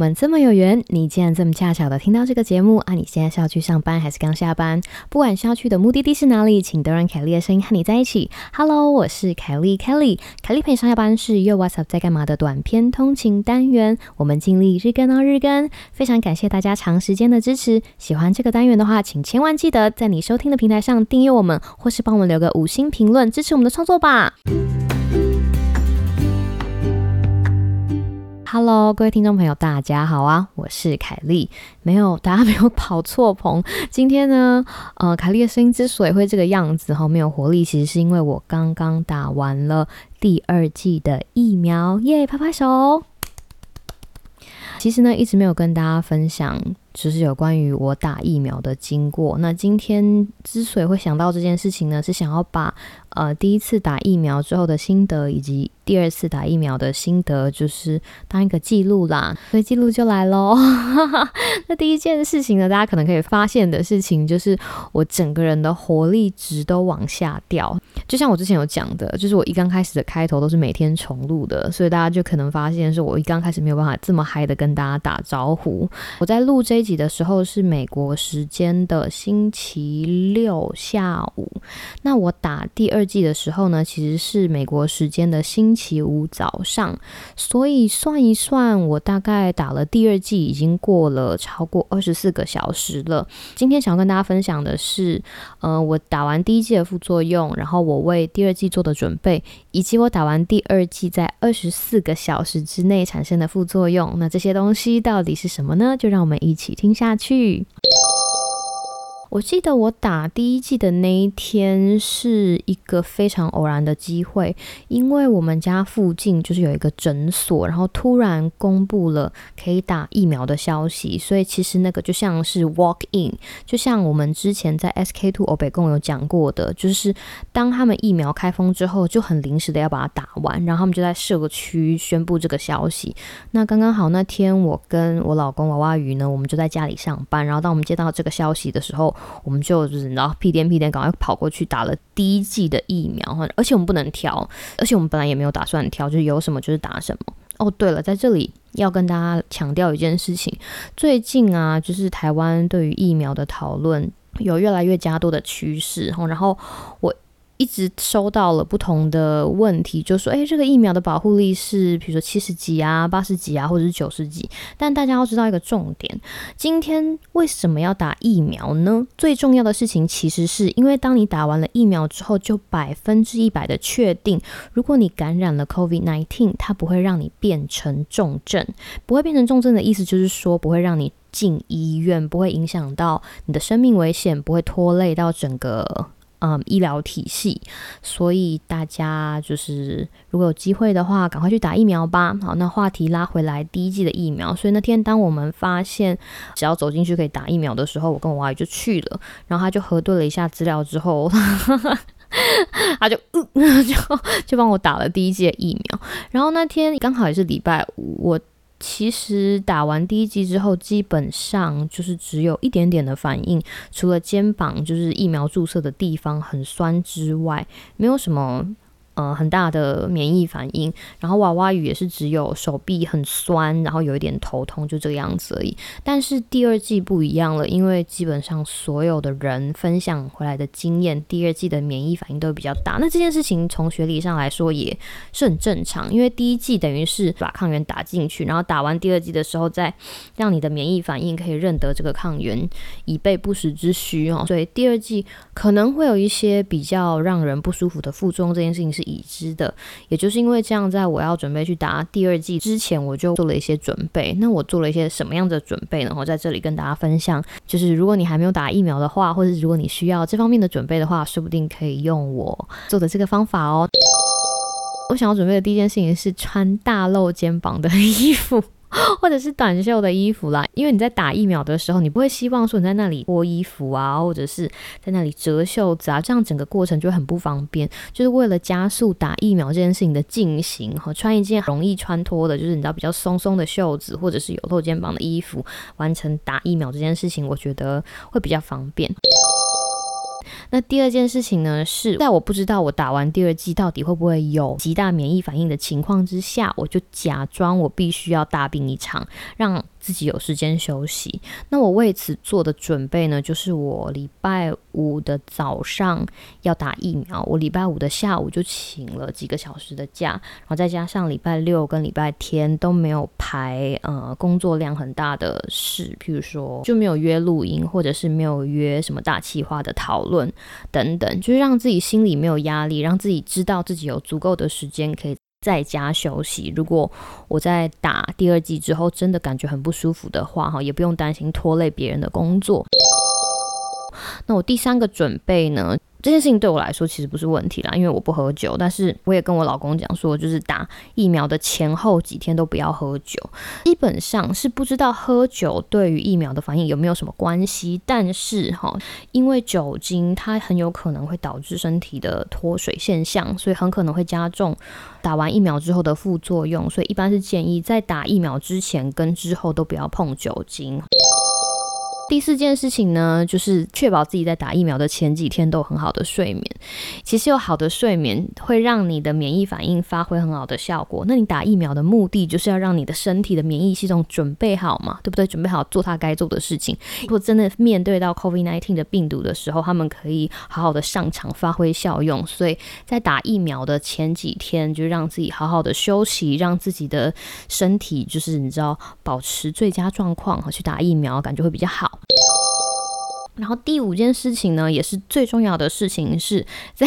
我们这么有缘，你竟然这么恰巧的听到这个节目啊！你现在是要去上班还是刚下班？不管是要去的目的地是哪里，请都让凯莉的声音和你在一起。Hello，我是凯莉，Kelly。凯莉陪你上下班是又 What's up 在干嘛的短篇通勤单元，我们尽力日更哦日更。非常感谢大家长时间的支持，喜欢这个单元的话，请千万记得在你收听的平台上订阅我们，或是帮我们留个五星评论支持我们的创作吧。Hello，各位听众朋友，大家好啊！我是凯莉，没有，大家没有跑错棚。今天呢，呃，凯莉的声音之所以会这个样子哈，没有活力，其实是因为我刚刚打完了第二季的疫苗，耶，拍拍手。其实呢，一直没有跟大家分享，就是有关于我打疫苗的经过。那今天之所以会想到这件事情呢，是想要把呃第一次打疫苗之后的心得，以及第二次打疫苗的心得，就是当一个记录啦，所以记录就来喽。那第一件事情呢，大家可能可以发现的事情，就是我整个人的活力值都往下掉。就像我之前有讲的，就是我一刚开始的开头都是每天重录的，所以大家就可能发现，是我一刚开始没有办法这么嗨的跟大家打招呼。我在录这一集的时候是美国时间的星期六下午，那我打第二季的时候呢，其实是美国时间的星。期五早上，所以算一算，我大概打了第二季已经过了超过二十四个小时了。今天想要跟大家分享的是，呃，我打完第一季的副作用，然后我为第二季做的准备，以及我打完第二季在二十四个小时之内产生的副作用。那这些东西到底是什么呢？就让我们一起听下去。我记得我打第一季的那一天是一个非常偶然的机会，因为我们家附近就是有一个诊所，然后突然公布了可以打疫苗的消息，所以其实那个就像是 walk in，就像我们之前在 SK two 欧北共有讲过的，就是当他们疫苗开封之后，就很临时的要把它打完，然后他们就在社区宣布这个消息。那刚刚好那天我跟我老公娃娃鱼呢，我们就在家里上班，然后当我们接到这个消息的时候。我们就就是然后屁颠屁颠赶快跑过去打了第一剂的疫苗，而且我们不能挑，而且我们本来也没有打算挑，就是有什么就是打什么。哦，对了，在这里要跟大家强调一件事情，最近啊，就是台湾对于疫苗的讨论有越来越加多的趋势，然后我。一直收到了不同的问题，就说：“诶，这个疫苗的保护力是，比如说七十几啊、八十几啊，或者是九十几。”但大家要知道一个重点：今天为什么要打疫苗呢？最重要的事情其实是因为，当你打完了疫苗之后，就百分之一百的确定，如果你感染了 COVID-19，它不会让你变成重症。不会变成重症的意思就是说，不会让你进医院，不会影响到你的生命危险，不会拖累到整个。嗯，医疗体系，所以大家就是如果有机会的话，赶快去打疫苗吧。好，那话题拉回来，第一季的疫苗。所以那天当我们发现只要走进去可以打疫苗的时候，我跟我娃就去了。然后他就核对了一下资料之后，他就 就就帮我打了第一季的疫苗。然后那天刚好也是礼拜五，我。其实打完第一剂之后，基本上就是只有一点点的反应，除了肩膀就是疫苗注射的地方很酸之外，没有什么。呃，很大的免疫反应，然后娃娃鱼也是只有手臂很酸，然后有一点头痛，就这个样子而已。但是第二季不一样了，因为基本上所有的人分享回来的经验，第二季的免疫反应都比较大。那这件事情从学理上来说也是很正常，因为第一季等于是把抗原打进去，然后打完第二季的时候再让你的免疫反应可以认得这个抗原，以备不时之需哦。所以第二季可能会有一些比较让人不舒服的副作用，这件事情是。已知的，也就是因为这样，在我要准备去打第二季之前，我就做了一些准备。那我做了一些什么样的准备呢？我在这里跟大家分享，就是如果你还没有打疫苗的话，或者如果你需要这方面的准备的话，说不定可以用我做的这个方法哦。我想要准备的第一件事情是穿大露肩膀的衣服。或者是短袖的衣服啦，因为你在打疫苗的时候，你不会希望说你在那里脱衣服啊，或者是在那里折袖子啊，这样整个过程就很不方便。就是为了加速打疫苗这件事情的进行，和穿一件容易穿脱的，就是你知道比较松松的袖子，或者是有露肩膀的衣服，完成打疫苗这件事情，我觉得会比较方便。那第二件事情呢，是在我不知道我打完第二剂到底会不会有极大免疫反应的情况之下，我就假装我必须要大病一场，让。自己有时间休息，那我为此做的准备呢，就是我礼拜五的早上要打疫苗，我礼拜五的下午就请了几个小时的假，然后再加上礼拜六跟礼拜天都没有排呃工作量很大的事，譬如说就没有约录音，或者是没有约什么大气化的讨论等等，就是让自己心里没有压力，让自己知道自己有足够的时间可以。在家休息。如果我在打第二季之后真的感觉很不舒服的话，哈，也不用担心拖累别人的工作。那我第三个准备呢？这件事情对我来说其实不是问题啦，因为我不喝酒。但是我也跟我老公讲说，就是打疫苗的前后几天都不要喝酒。基本上是不知道喝酒对于疫苗的反应有没有什么关系，但是哈，因为酒精它很有可能会导致身体的脱水现象，所以很可能会加重打完疫苗之后的副作用。所以一般是建议在打疫苗之前跟之后都不要碰酒精。第四件事情呢，就是确保自己在打疫苗的前几天都有很好的睡眠。其实有好的睡眠会让你的免疫反应发挥很好的效果。那你打疫苗的目的就是要让你的身体的免疫系统准备好嘛，对不对？准备好做它该做的事情。如果真的面对到 COVID-19 的病毒的时候，他们可以好好的上场发挥效用。所以在打疫苗的前几天，就让自己好好的休息，让自己的身体就是你知道保持最佳状况去打疫苗，感觉会比较好。然后第五件事情呢，也是最重要的事情，是在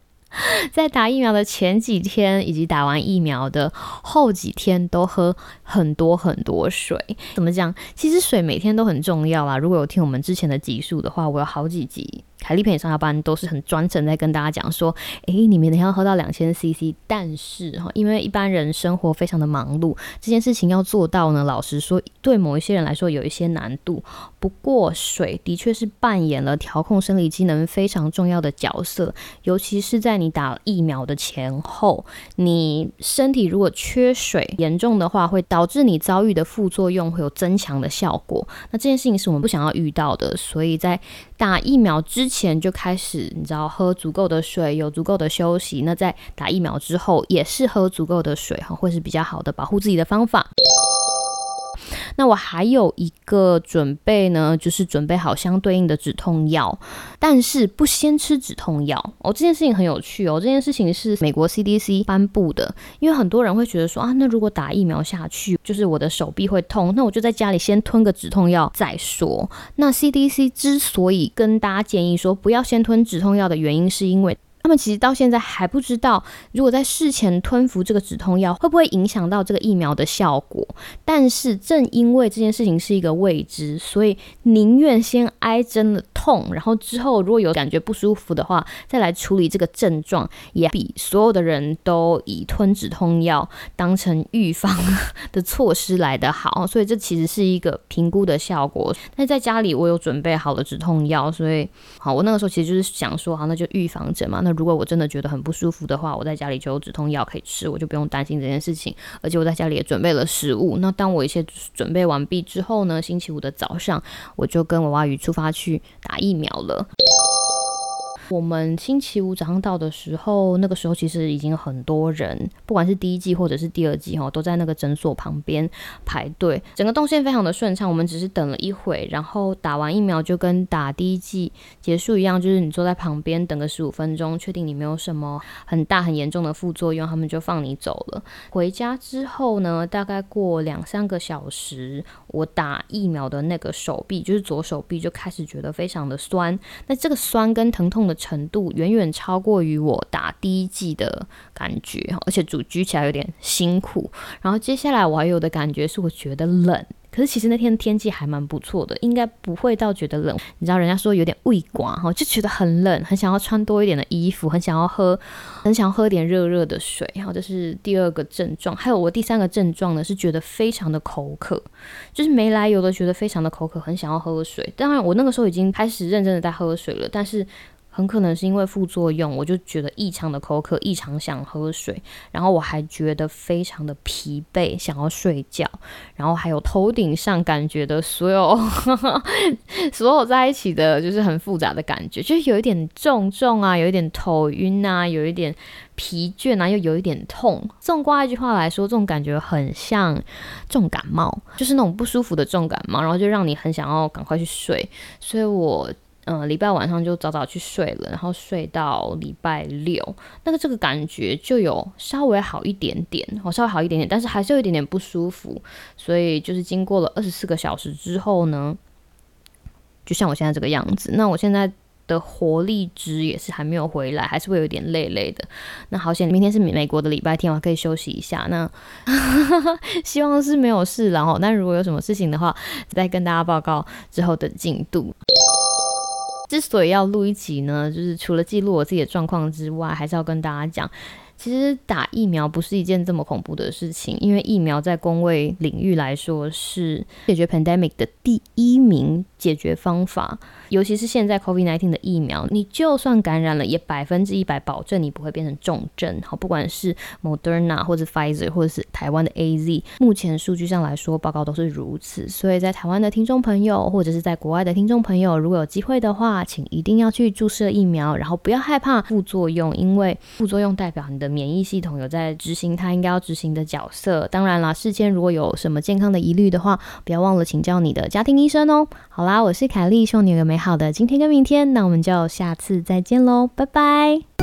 在打疫苗的前几天，以及打完疫苗的后几天，都喝很多很多水。怎么讲？其实水每天都很重要啦。如果有听我们之前的集数的话，我有好几集。凯丽陪你上下班都是很专程在跟大家讲说，诶，你每天要喝到两千 CC，但是哈，因为一般人生活非常的忙碌，这件事情要做到呢，老实说，对某一些人来说有一些难度。不过水的确是扮演了调控生理机能非常重要的角色，尤其是在你打疫苗的前后，你身体如果缺水严重的话，会导致你遭遇的副作用会有增强的效果。那这件事情是我们不想要遇到的，所以在打疫苗之前。就开始，你知道喝足够的水，有足够的休息。那在打疫苗之后，也是喝足够的水哈，会是比较好的保护自己的方法。那我还有一个准备呢，就是准备好相对应的止痛药，但是不先吃止痛药哦。这件事情很有趣哦，这件事情是美国 CDC 颁布的，因为很多人会觉得说啊，那如果打疫苗下去，就是我的手臂会痛，那我就在家里先吞个止痛药再说。那 CDC 之所以跟大家建议说不要先吞止痛药的原因，是因为。他们其实到现在还不知道，如果在事前吞服这个止痛药，会不会影响到这个疫苗的效果。但是正因为这件事情是一个未知，所以宁愿先挨针的痛，然后之后如果有感觉不舒服的话，再来处理这个症状，也比所有的人都以吞止痛药当成预防的措施来得好。所以这其实是一个评估的效果。那在家里我有准备好的止痛药，所以好，我那个时候其实就是想说，好，那就预防针嘛。那如果我真的觉得很不舒服的话，我在家里就有止痛药可以吃，我就不用担心这件事情。而且我在家里也准备了食物。那当我一切准备完毕之后呢，星期五的早上，我就跟娃娃鱼出发去打疫苗了。我们星期五早上到的时候，那个时候其实已经很多人，不管是第一季或者是第二季哈，都在那个诊所旁边排队，整个动线非常的顺畅。我们只是等了一会，然后打完疫苗就跟打第一季结束一样，就是你坐在旁边等个十五分钟，确定你没有什么很大很严重的副作用，他们就放你走了。回家之后呢，大概过两三个小时，我打疫苗的那个手臂，就是左手臂就开始觉得非常的酸。那这个酸跟疼痛的。程度远远超过于我打第一季的感觉，而且主举起来有点辛苦。然后接下来我还有的感觉是我觉得冷，可是其实那天天气还蛮不错的，应该不会到觉得冷。你知道人家说有点胃寡哈，就觉得很冷，很想要穿多一点的衣服，很想要喝，很想要喝点热热的水。然后这是第二个症状，还有我第三个症状呢是觉得非常的口渴，就是没来由的觉得非常的口渴，很想要喝水。当然我那个时候已经开始认真的在喝水了，但是。很可能是因为副作用，我就觉得异常的口渴，异常想喝水，然后我还觉得非常的疲惫，想要睡觉，然后还有头顶上感觉的所有 所有在一起的，就是很复杂的感觉，就是有一点重重啊，有一点头晕啊，有一点疲倦啊，又有一点痛。纵观一句话来说，这种感觉很像重感冒，就是那种不舒服的重感冒，然后就让你很想要赶快去睡，所以我。嗯，礼拜晚上就早早去睡了，然后睡到礼拜六，那个这个感觉就有稍微好一点点，哦，稍微好一点点，但是还是有一点点不舒服，所以就是经过了二十四个小时之后呢，就像我现在这个样子，那我现在的活力值也是还没有回来，还是会有点累累的。那好险，明天是美国的礼拜天，我还可以休息一下。那 希望是没有事，然后，但如果有什么事情的话，再跟大家报告之后的进度。之所以要录一集呢，就是除了记录我自己的状况之外，还是要跟大家讲，其实打疫苗不是一件这么恐怖的事情，因为疫苗在工位领域来说是解决 pandemic 的第一名解决方法。尤其是现在 COVID-19 的疫苗，你就算感染了，也百分之一百保证你不会变成重症。好，不管是 Moderna 或者 Pfizer 或者是台湾的 AZ，目前数据上来说，报告都是如此。所以在台湾的听众朋友，或者是在国外的听众朋友，如果有机会的话，请一定要去注射疫苗，然后不要害怕副作用，因为副作用代表你的免疫系统有在执行它应该要执行的角色。当然啦，事先如果有什么健康的疑虑的话，不要忘了请教你的家庭医生哦。好啦，我是凯莉，希望你有个好的今天跟明天，那我们就下次再见喽，拜拜。